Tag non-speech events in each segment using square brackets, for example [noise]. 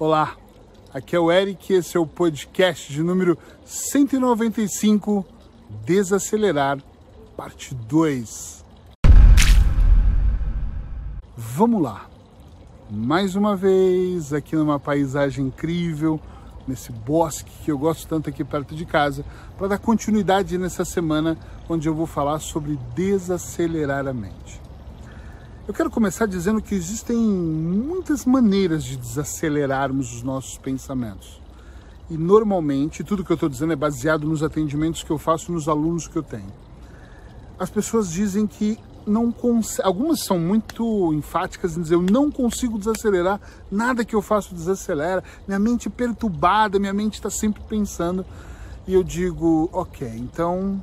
Olá, aqui é o Eric, esse é o podcast de número 195, Desacelerar, parte 2. Vamos lá, mais uma vez aqui numa paisagem incrível, nesse bosque que eu gosto tanto aqui perto de casa, para dar continuidade nessa semana onde eu vou falar sobre desacelerar a mente. Eu quero começar dizendo que existem muitas maneiras de desacelerarmos os nossos pensamentos. E normalmente, tudo que eu estou dizendo é baseado nos atendimentos que eu faço nos alunos que eu tenho. As pessoas dizem que não conseguem, algumas são muito enfáticas em dizer eu não consigo desacelerar, nada que eu faço desacelera, minha mente é perturbada, minha mente está sempre pensando. E eu digo, ok, então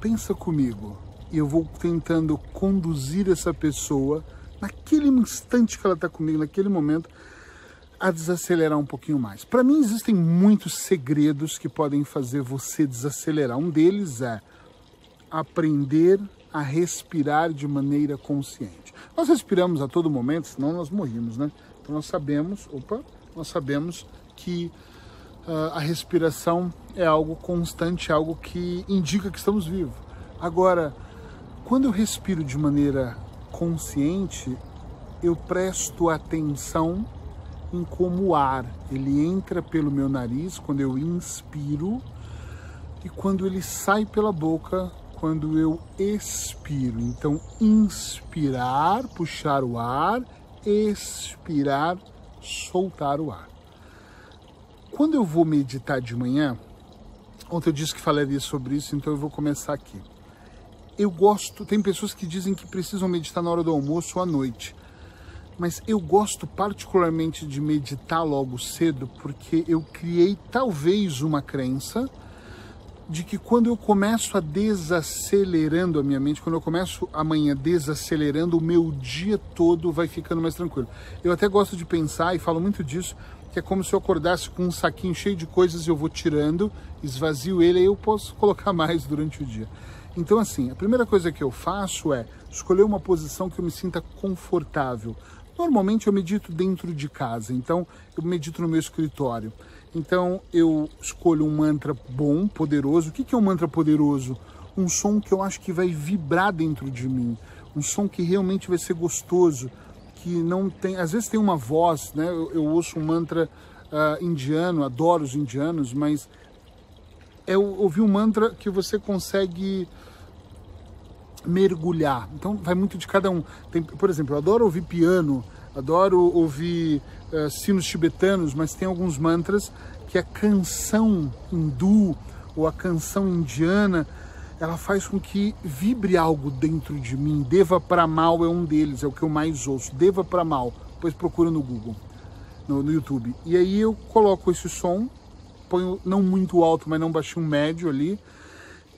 pensa comigo e eu vou tentando conduzir essa pessoa naquele instante que ela está comigo, naquele momento, a desacelerar um pouquinho mais. Para mim existem muitos segredos que podem fazer você desacelerar. Um deles é aprender a respirar de maneira consciente. Nós respiramos a todo momento, senão nós morrimos, né? Então nós sabemos, opa, nós sabemos que uh, a respiração é algo constante, algo que indica que estamos vivos. Agora, quando eu respiro de maneira consciente, eu presto atenção em como o ar ele entra pelo meu nariz quando eu inspiro e quando ele sai pela boca quando eu expiro. Então, inspirar, puxar o ar, expirar, soltar o ar. Quando eu vou meditar de manhã, ontem eu disse que falaria sobre isso, então eu vou começar aqui eu gosto, tem pessoas que dizem que precisam meditar na hora do almoço ou à noite. Mas eu gosto particularmente de meditar logo cedo porque eu criei talvez uma crença de que quando eu começo a desacelerando a minha mente, quando eu começo amanhã desacelerando, o meu dia todo vai ficando mais tranquilo. Eu até gosto de pensar e falo muito disso, que é como se eu acordasse com um saquinho cheio de coisas e eu vou tirando, esvazio ele e eu posso [laughs] colocar mais durante o dia. Então, assim, a primeira coisa que eu faço é escolher uma posição que eu me sinta confortável. Normalmente eu medito dentro de casa, então eu medito no meu escritório. Então eu escolho um mantra bom, poderoso. O que é um mantra poderoso? Um som que eu acho que vai vibrar dentro de mim, um som que realmente vai ser gostoso, que não tem. Às vezes tem uma voz, né? Eu, eu ouço um mantra uh, indiano, adoro os indianos, mas é ouvir um mantra que você consegue mergulhar. Então vai muito de cada um. Tem, por exemplo, eu adoro ouvir piano, adoro ouvir uh, sinos tibetanos, mas tem alguns mantras que a canção hindu ou a canção indiana ela faz com que vibre algo dentro de mim. Deva para mal é um deles, é o que eu mais ouço. Deva para mal. Depois procura no Google, no, no YouTube. E aí eu coloco esse som, ponho não muito alto, mas não baixinho médio ali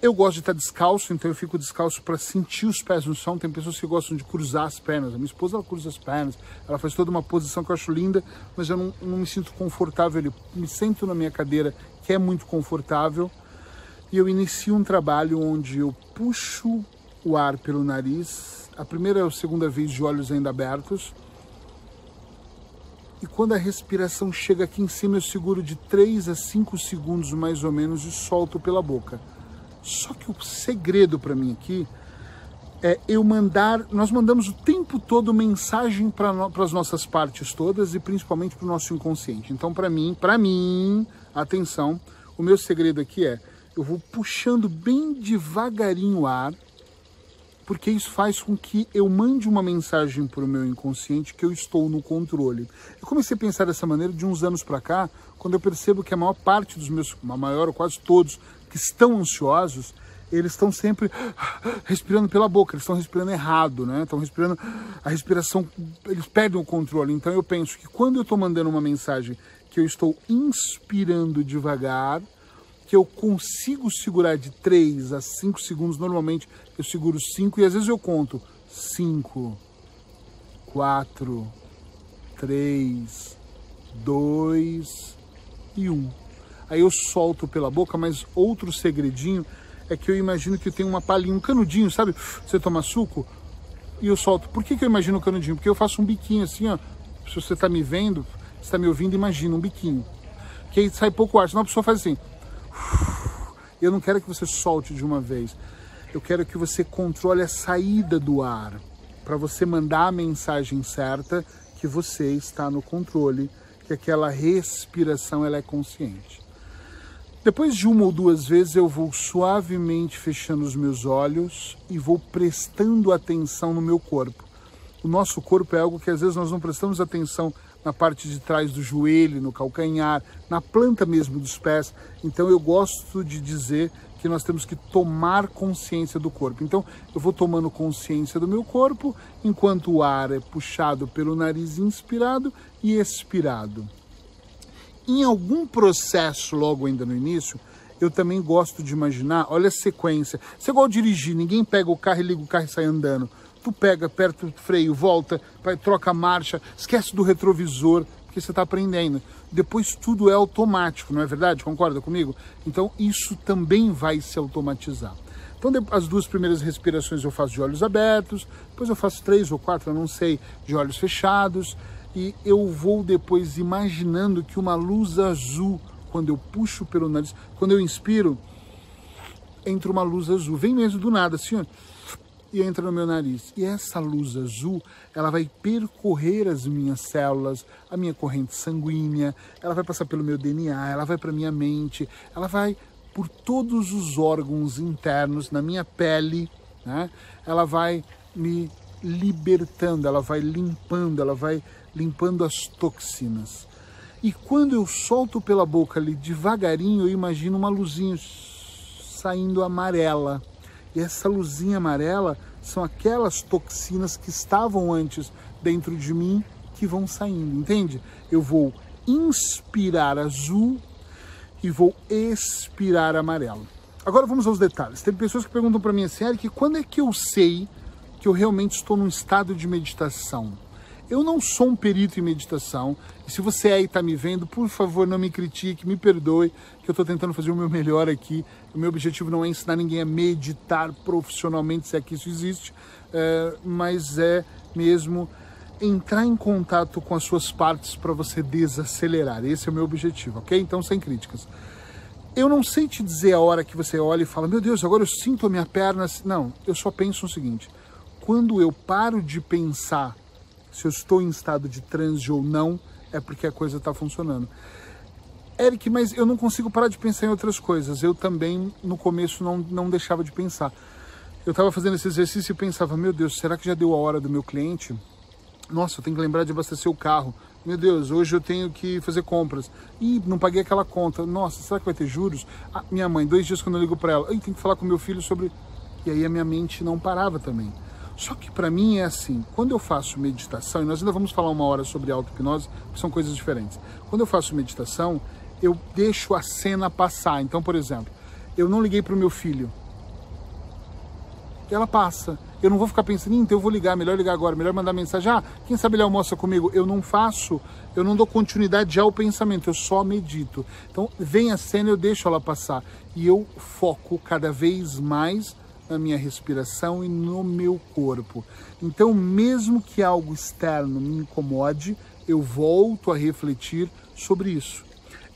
eu gosto de estar descalço, então eu fico descalço para sentir os pés no chão. Tem pessoas que gostam de cruzar as pernas. A minha esposa ela cruza as pernas, ela faz toda uma posição que eu acho linda, mas eu não, não me sinto confortável. Eu me sento na minha cadeira, que é muito confortável, e eu inicio um trabalho onde eu puxo o ar pelo nariz, a primeira ou segunda vez de olhos ainda abertos. E quando a respiração chega aqui em cima, eu seguro de 3 a 5 segundos mais ou menos e solto pela boca. Só que o segredo para mim aqui é eu mandar, nós mandamos o tempo todo mensagem para as nossas partes todas e principalmente para o nosso inconsciente. Então, para mim, para mim, atenção, o meu segredo aqui é eu vou puxando bem devagarinho o ar, porque isso faz com que eu mande uma mensagem para o meu inconsciente que eu estou no controle. Eu comecei a pensar dessa maneira de uns anos para cá, quando eu percebo que a maior parte dos meus, a maior ou quase todos que estão ansiosos, eles estão sempre respirando pela boca, eles estão respirando errado, né? Estão respirando a respiração, eles perdem o controle. Então eu penso que quando eu estou mandando uma mensagem que eu estou inspirando devagar, que eu consigo segurar de 3 a 5 segundos, normalmente eu seguro 5 e às vezes eu conto 5, 4, 3, 2 e 1 aí eu solto pela boca, mas outro segredinho é que eu imagino que tem uma palhinha, um canudinho, sabe? Você toma suco e eu solto. Por que, que eu imagino o canudinho? Porque eu faço um biquinho assim, ó, Se você está me vendo, está me ouvindo, imagina um biquinho. Que aí sai pouco ar, senão a pessoa faz assim. Eu não quero que você solte de uma vez. Eu quero que você controle a saída do ar para você mandar a mensagem certa que você está no controle, que aquela respiração ela é consciente. Depois de uma ou duas vezes eu vou suavemente fechando os meus olhos e vou prestando atenção no meu corpo. O nosso corpo é algo que às vezes nós não prestamos atenção na parte de trás do joelho, no calcanhar, na planta mesmo dos pés. Então eu gosto de dizer que nós temos que tomar consciência do corpo. Então eu vou tomando consciência do meu corpo enquanto o ar é puxado pelo nariz inspirado e expirado. Em algum processo, logo ainda no início, eu também gosto de imaginar, olha a sequência. Você é igual dirigir, ninguém pega o carro e liga o carro e sai andando. Tu pega, aperta o freio, volta, troca a marcha, esquece do retrovisor, porque você está aprendendo. Depois tudo é automático, não é verdade? Concorda comigo? Então isso também vai se automatizar. Então as duas primeiras respirações eu faço de olhos abertos, depois eu faço três ou quatro, eu não sei, de olhos fechados e eu vou depois imaginando que uma luz azul, quando eu puxo pelo nariz, quando eu inspiro, entra uma luz azul, vem mesmo do nada, assim, ó, e entra no meu nariz. E essa luz azul, ela vai percorrer as minhas células, a minha corrente sanguínea, ela vai passar pelo meu DNA, ela vai para minha mente, ela vai por todos os órgãos internos, na minha pele, né? Ela vai me libertando, ela vai limpando, ela vai limpando as toxinas. E quando eu solto pela boca ali devagarinho, eu imagino uma luzinha saindo amarela. E essa luzinha amarela são aquelas toxinas que estavam antes dentro de mim que vão saindo, entende? Eu vou inspirar azul e vou expirar amarelo. Agora vamos aos detalhes. Tem pessoas que perguntam para mim assim, Eric, quando é que eu sei que eu realmente estou num estado de meditação? Eu não sou um perito em meditação. Se você aí está me vendo, por favor, não me critique, me perdoe, que eu estou tentando fazer o meu melhor aqui. O meu objetivo não é ensinar ninguém a meditar profissionalmente, se é que isso existe, é, mas é mesmo entrar em contato com as suas partes para você desacelerar. Esse é o meu objetivo, ok? Então, sem críticas. Eu não sei te dizer a hora que você olha e fala, meu Deus, agora eu sinto a minha perna. Não, eu só penso o seguinte: quando eu paro de pensar se eu estou em estado de transe ou não, é porque a coisa está funcionando. Eric, mas eu não consigo parar de pensar em outras coisas. Eu também, no começo, não, não deixava de pensar. Eu estava fazendo esse exercício e pensava, meu Deus, será que já deu a hora do meu cliente? Nossa, eu tenho que lembrar de abastecer o carro. Meu Deus, hoje eu tenho que fazer compras. Ih, não paguei aquela conta. Nossa, será que vai ter juros? Ah, minha mãe, dois dias quando eu ligo para ela, Ai, tenho que falar com meu filho sobre... E aí a minha mente não parava também. Só que para mim é assim, quando eu faço meditação, e nós ainda vamos falar uma hora sobre auto-hipnose, que são coisas diferentes. Quando eu faço meditação, eu deixo a cena passar. Então, por exemplo, eu não liguei para o meu filho. Ela passa. Eu não vou ficar pensando, então eu vou ligar, melhor ligar agora, melhor mandar mensagem. Ah, quem sabe ele almoça comigo? Eu não faço, eu não dou continuidade ao pensamento, eu só medito. Então, vem a cena, eu deixo ela passar. E eu foco cada vez mais na minha respiração e no meu corpo. Então, mesmo que algo externo me incomode, eu volto a refletir sobre isso.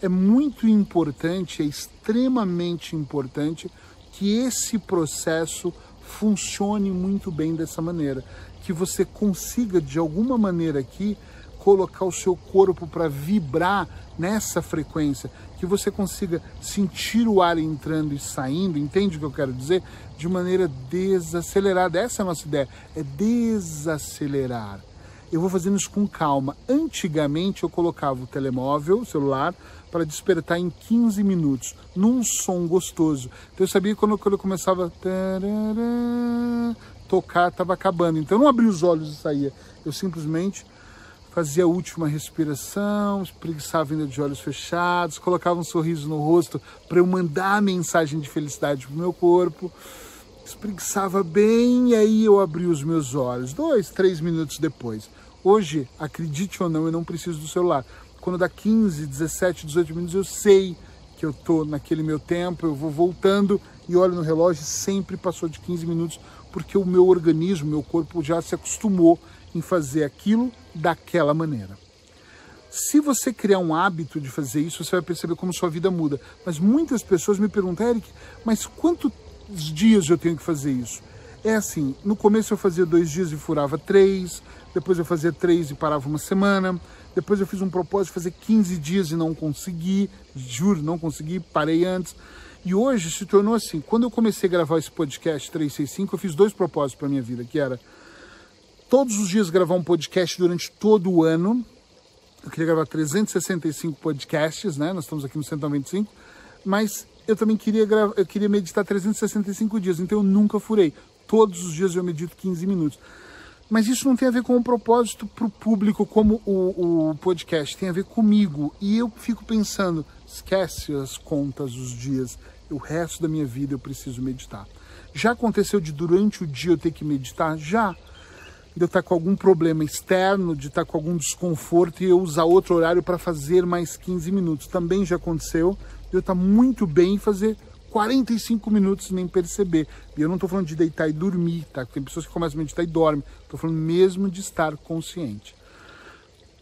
É muito importante, é extremamente importante que esse processo funcione muito bem dessa maneira, que você consiga de alguma maneira aqui colocar o seu corpo para vibrar nessa frequência, que você consiga sentir o ar entrando e saindo, entende o que eu quero dizer? De maneira desacelerada. Essa é a nossa ideia, é desacelerar. Eu vou fazendo isso com calma. Antigamente eu colocava o telemóvel, o celular, para despertar em 15 minutos, num som gostoso. Então eu sabia que quando, quando eu começava a tocar, estava acabando. Então eu não abria os olhos e saía. Eu simplesmente fazia a última respiração, espreguiçava ainda de olhos fechados, colocava um sorriso no rosto para eu mandar a mensagem de felicidade para o meu corpo, espreguiçava bem e aí eu abri os meus olhos, dois, três minutos depois. Hoje, acredite ou não, eu não preciso do celular. Quando dá 15, 17, 18 minutos, eu sei que eu estou naquele meu tempo, eu vou voltando e olho no relógio, sempre passou de 15 minutos, porque o meu organismo, meu corpo já se acostumou em fazer aquilo daquela maneira. Se você criar um hábito de fazer isso, você vai perceber como sua vida muda. Mas muitas pessoas me perguntam, Eric, mas quantos dias eu tenho que fazer isso? É assim, no começo eu fazia dois dias e furava três, depois eu fazia três e parava uma semana, depois eu fiz um propósito de fazer 15 dias e não consegui, juro, não consegui, parei antes. E hoje se tornou assim, quando eu comecei a gravar esse podcast 365, eu fiz dois propósitos para minha vida, que era todos os dias gravar um podcast durante todo o ano, eu queria gravar 365 podcasts, né? Nós estamos aqui no 195, mas eu também queria gravar, eu queria meditar 365 dias, então eu nunca furei. Todos os dias eu medito 15 minutos. Mas isso não tem a ver com o propósito para o público como o, o podcast, tem a ver comigo. E eu fico pensando, esquece as contas, os dias, o resto da minha vida eu preciso meditar. Já aconteceu de durante o dia eu ter que meditar? Já de eu estar com algum problema externo, de estar com algum desconforto e eu usar outro horário para fazer mais 15 minutos. Também já aconteceu de eu estar muito bem e fazer 45 minutos nem perceber. E eu não estou falando de deitar e dormir, tá? Tem pessoas que começam a meditar e dormem. Estou falando mesmo de estar consciente.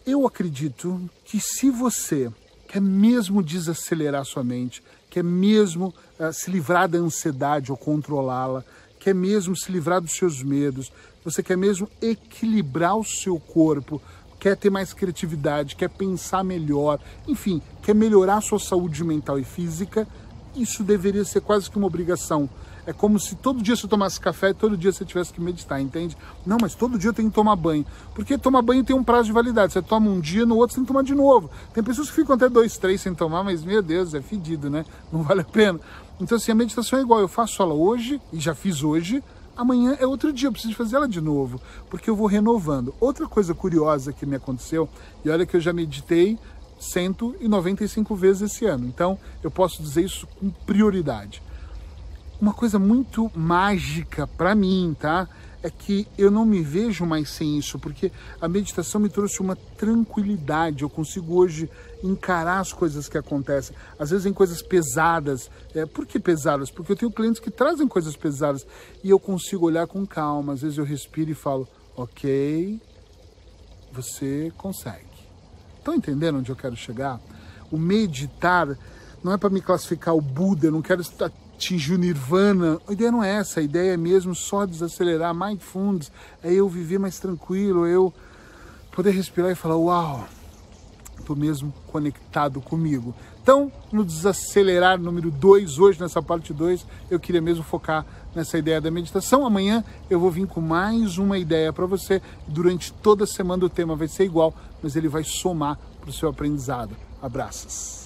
Eu acredito que se você quer mesmo desacelerar sua mente, quer mesmo uh, se livrar da ansiedade ou controlá-la, quer mesmo se livrar dos seus medos, você quer mesmo equilibrar o seu corpo, quer ter mais criatividade, quer pensar melhor, enfim, quer melhorar a sua saúde mental e física, isso deveria ser quase que uma obrigação. É como se todo dia você tomasse café e todo dia você tivesse que meditar, entende? Não, mas todo dia tenho que tomar banho. Porque tomar banho tem um prazo de validade. Você toma um dia, no outro você tem que tomar de novo. Tem pessoas que ficam até dois, três sem tomar, mas meu Deus, é fedido, né? Não vale a pena. Então, assim, a meditação é igual. Eu faço ela hoje, e já fiz hoje, amanhã é outro dia, eu preciso fazer ela de novo, porque eu vou renovando. Outra coisa curiosa que me aconteceu, e olha que eu já meditei 195 vezes esse ano, então eu posso dizer isso com prioridade. Uma coisa muito mágica para mim, tá? é que eu não me vejo mais sem isso, porque a meditação me trouxe uma tranquilidade. Eu consigo hoje encarar as coisas que acontecem. Às vezes em coisas pesadas. É, por que pesadas? Porque eu tenho clientes que trazem coisas pesadas e eu consigo olhar com calma. Às vezes eu respiro e falo, ok, você consegue. Estão entendendo onde eu quero chegar? O meditar não é para me classificar o Buda, eu não quero estar atingir o nirvana. A ideia não é essa, a ideia é mesmo só desacelerar, mindfulness, é eu viver mais tranquilo, eu poder respirar e falar, uau, estou mesmo conectado comigo. Então, no desacelerar número 2, hoje nessa parte 2, eu queria mesmo focar nessa ideia da meditação. Amanhã eu vou vir com mais uma ideia para você. Durante toda a semana o tema vai ser igual, mas ele vai somar para o seu aprendizado. Abraços.